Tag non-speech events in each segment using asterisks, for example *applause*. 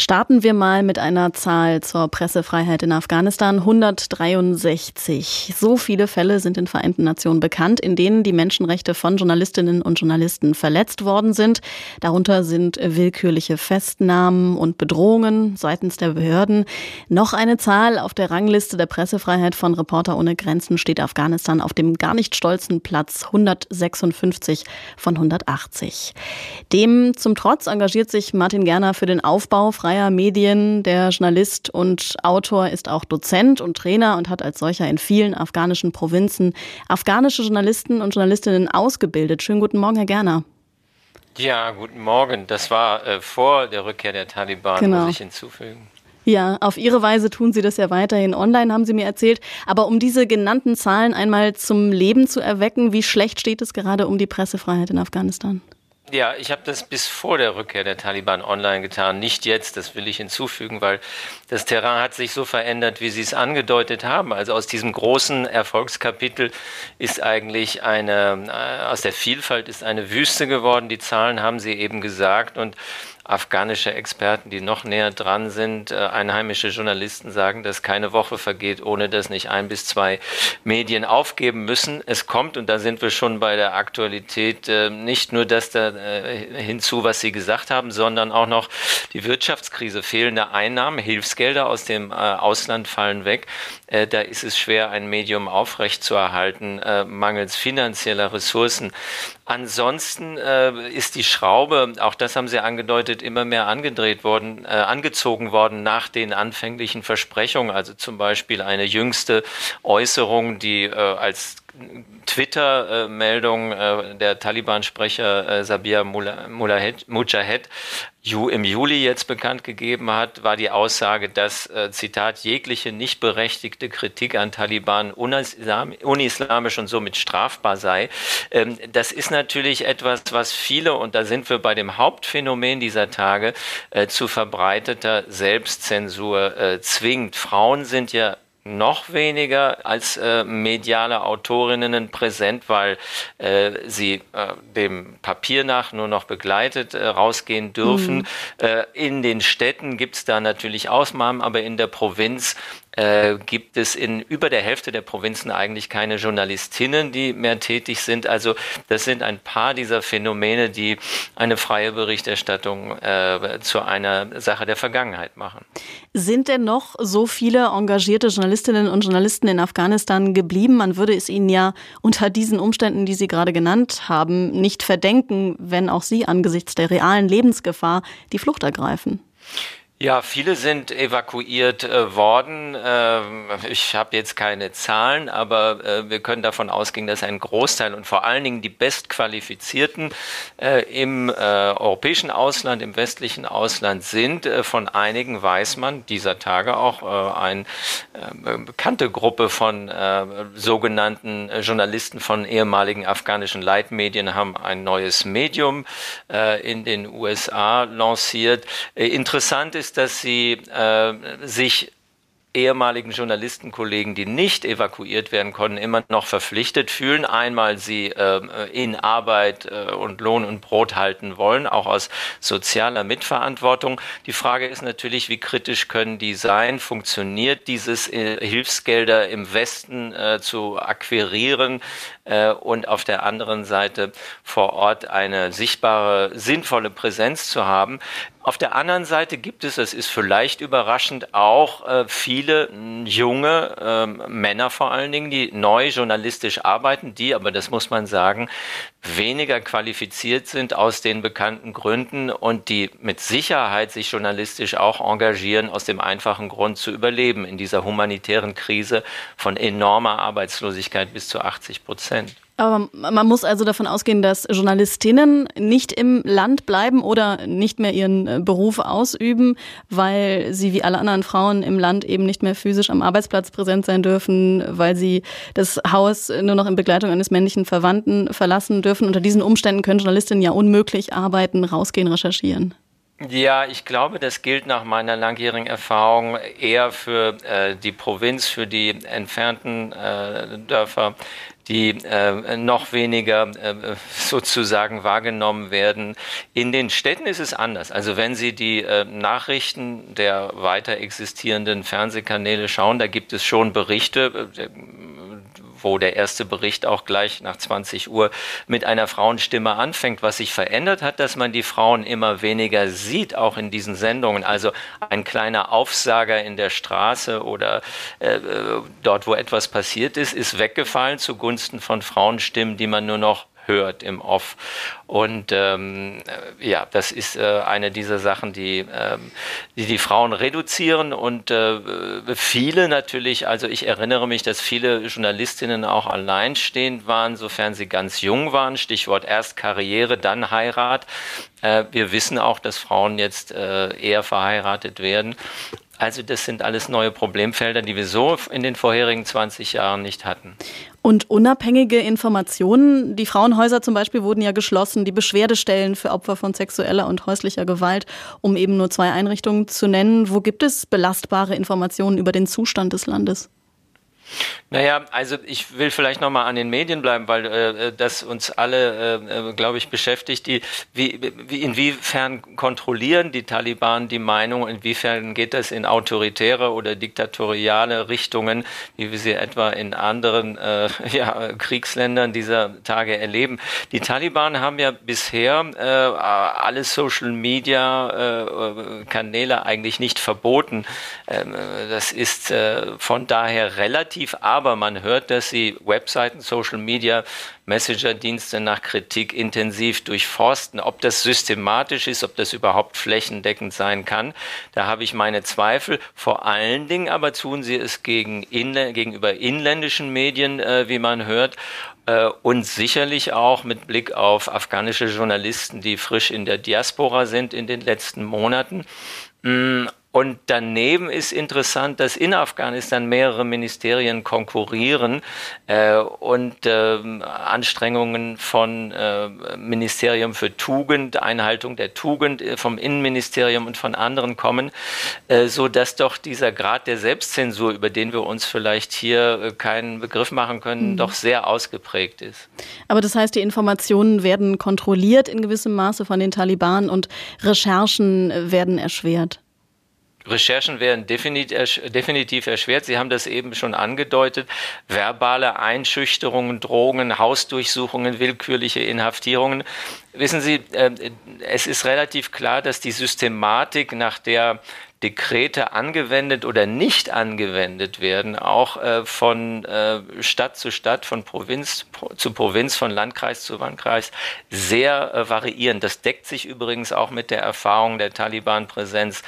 Starten wir mal mit einer Zahl zur Pressefreiheit in Afghanistan. 163. So viele Fälle sind in Vereinten Nationen bekannt, in denen die Menschenrechte von Journalistinnen und Journalisten verletzt worden sind. Darunter sind willkürliche Festnahmen und Bedrohungen seitens der Behörden. Noch eine Zahl auf der Rangliste der Pressefreiheit von Reporter ohne Grenzen steht Afghanistan auf dem gar nicht stolzen Platz 156 von 180. Dem zum Trotz engagiert sich Martin Gerner für den Aufbau freier Medien. Der Journalist und Autor ist auch Dozent und Trainer und hat als solcher in vielen afghanischen Provinzen afghanische Journalisten und Journalistinnen ausgebildet. Schönen guten Morgen, Herr Gerner. Ja, guten Morgen. Das war äh, vor der Rückkehr der Taliban, genau. muss ich hinzufügen. Ja, auf Ihre Weise tun Sie das ja weiterhin online, haben Sie mir erzählt. Aber um diese genannten Zahlen einmal zum Leben zu erwecken, wie schlecht steht es gerade um die Pressefreiheit in Afghanistan? Ja, ich habe das bis vor der Rückkehr der Taliban online getan, nicht jetzt, das will ich hinzufügen, weil das Terrain hat sich so verändert, wie Sie es angedeutet haben. Also aus diesem großen Erfolgskapitel ist eigentlich eine, äh, aus der Vielfalt ist eine Wüste geworden. Die Zahlen haben Sie eben gesagt und afghanische Experten, die noch näher dran sind, äh, einheimische Journalisten sagen, dass keine Woche vergeht, ohne dass nicht ein bis zwei Medien aufgeben müssen. Es kommt, und da sind wir schon bei der Aktualität, äh, nicht nur das da äh, hinzu, was Sie gesagt haben, sondern auch noch die Wirtschaftskrise, fehlende Einnahmen, Hilfsgelder aus dem Ausland fallen weg. Da ist es schwer, ein Medium aufrechtzuerhalten, mangels finanzieller Ressourcen. Ansonsten ist die Schraube, auch das haben Sie angedeutet, wird immer mehr angedreht worden, äh, angezogen worden nach den anfänglichen Versprechungen. Also zum Beispiel eine jüngste Äußerung, die äh, als Twitter-Meldung äh, der Taliban-Sprecher äh, Sabir Mujahid im Juli jetzt bekannt gegeben hat, war die Aussage, dass, äh, Zitat, jegliche nicht berechtigte Kritik an Taliban unislamisch und somit strafbar sei. Ähm, das ist natürlich etwas, was viele, und da sind wir bei dem Hauptphänomen dieser Tage, zu verbreiteter Selbstzensur zwingt. Frauen sind ja noch weniger als äh, mediale Autorinnen präsent, weil äh, sie äh, dem Papier nach nur noch begleitet äh, rausgehen dürfen. Mhm. Äh, in den Städten gibt es da natürlich Ausnahmen, aber in der Provinz äh, gibt es in über der Hälfte der Provinzen eigentlich keine Journalistinnen, die mehr tätig sind. Also das sind ein paar dieser Phänomene, die eine freie Berichterstattung äh, zu einer Sache der Vergangenheit machen. Sind denn noch so viele engagierte Journalistinnen und Journalisten in Afghanistan geblieben? Man würde es ihnen ja unter diesen Umständen, die Sie gerade genannt haben, nicht verdenken, wenn auch Sie angesichts der realen Lebensgefahr die Flucht ergreifen. Ja, viele sind evakuiert äh, worden. Äh, ich habe jetzt keine Zahlen, aber äh, wir können davon ausgehen, dass ein Großteil und vor allen Dingen die Bestqualifizierten äh, im äh, europäischen Ausland, im westlichen Ausland sind. Äh, von einigen weiß man dieser Tage auch eine bekannte Gruppe von sogenannten Journalisten von ehemaligen afghanischen Leitmedien haben ein neues Medium in den USA lanciert. interessant ist, ist, dass sie äh, sich ehemaligen Journalistenkollegen, die nicht evakuiert werden konnten, immer noch verpflichtet fühlen. Einmal sie äh, in Arbeit äh, und Lohn und Brot halten wollen, auch aus sozialer Mitverantwortung. Die Frage ist natürlich, wie kritisch können die sein? Funktioniert dieses äh, Hilfsgelder im Westen äh, zu akquirieren äh, und auf der anderen Seite vor Ort eine sichtbare, sinnvolle Präsenz zu haben? Auf der anderen Seite gibt es, es ist vielleicht überraschend, auch äh, viele junge äh, Männer vor allen Dingen, die neu journalistisch arbeiten, die, aber das muss man sagen, weniger qualifiziert sind aus den bekannten Gründen und die mit Sicherheit sich journalistisch auch engagieren, aus dem einfachen Grund zu überleben in dieser humanitären Krise von enormer Arbeitslosigkeit bis zu 80 Prozent. Aber man muss also davon ausgehen, dass Journalistinnen nicht im Land bleiben oder nicht mehr ihren äh, Beruf ausüben, weil sie wie alle anderen Frauen im Land eben nicht mehr physisch am Arbeitsplatz präsent sein dürfen, weil sie das Haus nur noch in Begleitung eines männlichen Verwandten verlassen dürfen. Unter diesen Umständen können Journalistinnen ja unmöglich arbeiten, rausgehen, recherchieren. Ja, ich glaube, das gilt nach meiner langjährigen Erfahrung eher für äh, die Provinz, für die entfernten äh, Dörfer die äh, noch weniger äh, sozusagen wahrgenommen werden. In den Städten ist es anders. Also wenn Sie die äh, Nachrichten der weiter existierenden Fernsehkanäle schauen, da gibt es schon Berichte, äh, wo der erste Bericht auch gleich nach 20 Uhr mit einer Frauenstimme anfängt. Was sich verändert hat, dass man die Frauen immer weniger sieht, auch in diesen Sendungen. Also ein kleiner Aufsager in der Straße oder äh, dort, wo etwas passiert ist, ist weggefallen zugunsten von Frauenstimmen, die man nur noch hört im Off. Und ähm, ja, das ist äh, eine dieser Sachen, die, ähm, die die Frauen reduzieren und äh, viele natürlich, also ich erinnere mich, dass viele Journalistinnen auch alleinstehend waren, sofern sie ganz jung waren, Stichwort erst Karriere, dann Heirat. Äh, wir wissen auch, dass Frauen jetzt äh, eher verheiratet werden. Also das sind alles neue Problemfelder, die wir so in den vorherigen 20 Jahren nicht hatten. Und unabhängige Informationen, die Frauenhäuser zum Beispiel wurden ja geschlossen, die Beschwerdestellen für Opfer von sexueller und häuslicher Gewalt, um eben nur zwei Einrichtungen zu nennen. Wo gibt es belastbare Informationen über den Zustand des Landes? Naja, also ich will vielleicht nochmal an den Medien bleiben, weil äh, das uns alle, äh, glaube ich, beschäftigt. Die, wie, wie, inwiefern kontrollieren die Taliban die Meinung, inwiefern geht das in autoritäre oder diktatoriale Richtungen, wie wir sie etwa in anderen äh, *laughs* ja, Kriegsländern dieser Tage erleben. Die Taliban haben ja bisher äh, alle Social-Media-Kanäle äh, eigentlich nicht verboten. Ähm, das ist äh, von daher relativ aktiv, aber man hört, dass sie Webseiten, Social Media, Messenger-Dienste nach Kritik intensiv durchforsten. Ob das systematisch ist, ob das überhaupt flächendeckend sein kann, da habe ich meine Zweifel. Vor allen Dingen aber tun sie es gegen inl gegenüber inländischen Medien, äh, wie man hört, äh, und sicherlich auch mit Blick auf afghanische Journalisten, die frisch in der Diaspora sind in den letzten Monaten. Und daneben ist interessant, dass in Afghanistan mehrere Ministerien konkurrieren äh, und äh, Anstrengungen von äh, Ministerium für Tugend, Einhaltung der Tugend äh, vom Innenministerium und von anderen kommen, äh, so dass doch dieser Grad der Selbstzensur, über den wir uns vielleicht hier äh, keinen Begriff machen können, mhm. doch sehr ausgeprägt ist. Aber das heißt, die Informationen werden kontrolliert in gewissem Maße von den Taliban und Recherchen werden erschwert. Recherchen werden definitiv erschwert. Sie haben das eben schon angedeutet. Verbale Einschüchterungen, Drohungen, Hausdurchsuchungen, willkürliche Inhaftierungen. Wissen Sie, äh, es ist relativ klar, dass die Systematik, nach der Dekrete angewendet oder nicht angewendet werden, auch äh, von äh, Stadt zu Stadt, von Provinz zu Provinz, von Landkreis zu Landkreis sehr variieren. Das deckt sich übrigens auch mit der Erfahrung der Taliban-Präsenz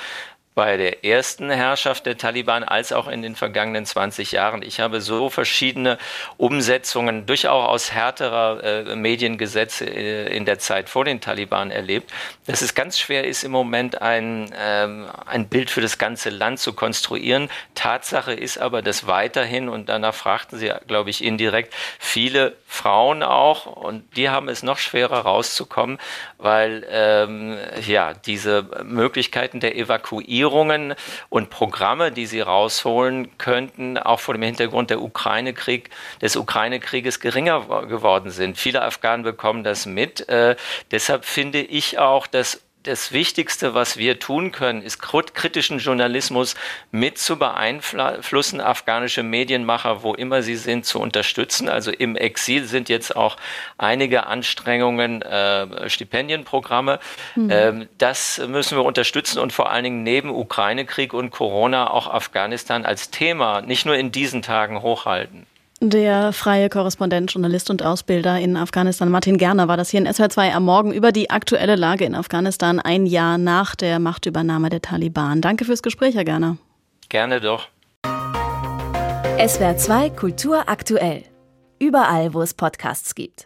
bei der ersten Herrschaft der Taliban als auch in den vergangenen 20 Jahren. Ich habe so verschiedene Umsetzungen durchaus härterer äh, Mediengesetze äh, in der Zeit vor den Taliban erlebt, dass es ganz schwer ist, im Moment ein, ähm, ein Bild für das ganze Land zu konstruieren. Tatsache ist aber, dass weiterhin, und danach fragten Sie, glaube ich, indirekt, viele Frauen auch, und die haben es noch schwerer rauszukommen, weil ähm, ja, diese Möglichkeiten der Evakuierung Regierungen und Programme, die sie rausholen könnten, auch vor dem Hintergrund der Ukraine-Krieg, des Ukraine-Krieges geringer geworden sind. Viele Afghanen bekommen das mit. Äh, deshalb finde ich auch, dass das Wichtigste, was wir tun können, ist kritischen Journalismus mit zu beeinflussen, afghanische Medienmacher, wo immer sie sind, zu unterstützen. Also im Exil sind jetzt auch einige Anstrengungen, äh, Stipendienprogramme. Mhm. Ähm, das müssen wir unterstützen und vor allen Dingen neben Ukraine-Krieg und Corona auch Afghanistan als Thema nicht nur in diesen Tagen hochhalten. Der freie Korrespondent, Journalist und Ausbilder in Afghanistan, Martin Gerner, war das hier in SWR2 am Morgen über die aktuelle Lage in Afghanistan, ein Jahr nach der Machtübernahme der Taliban. Danke fürs Gespräch, Herr Gerner. Gerne doch. SWR2 Kultur aktuell. Überall, wo es Podcasts gibt.